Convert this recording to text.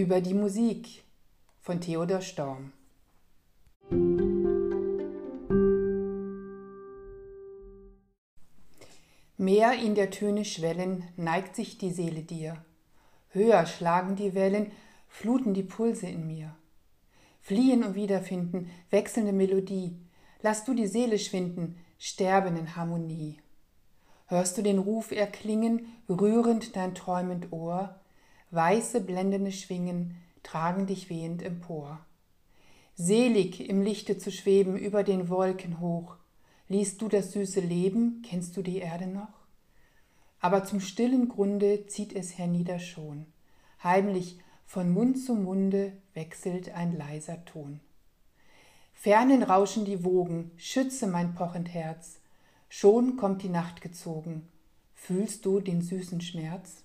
Über die Musik von Theodor Storm. Mehr in der Töne Schwellen neigt sich die Seele dir. Höher schlagen die Wellen, fluten die Pulse in mir. Fliehen und wiederfinden, wechselnde Melodie. Lass du die Seele schwinden, sterben in Harmonie. Hörst du den Ruf erklingen, rührend dein träumend Ohr? Weiße blendende Schwingen tragen dich wehend empor. Selig im Lichte zu schweben über den Wolken hoch. Liest du das süße Leben, kennst du die Erde noch? Aber zum stillen Grunde zieht es hernieder schon. Heimlich von Mund zu Munde wechselt ein leiser Ton. Fernen rauschen die Wogen, schütze mein pochend Herz. Schon kommt die Nacht gezogen. Fühlst du den süßen Schmerz?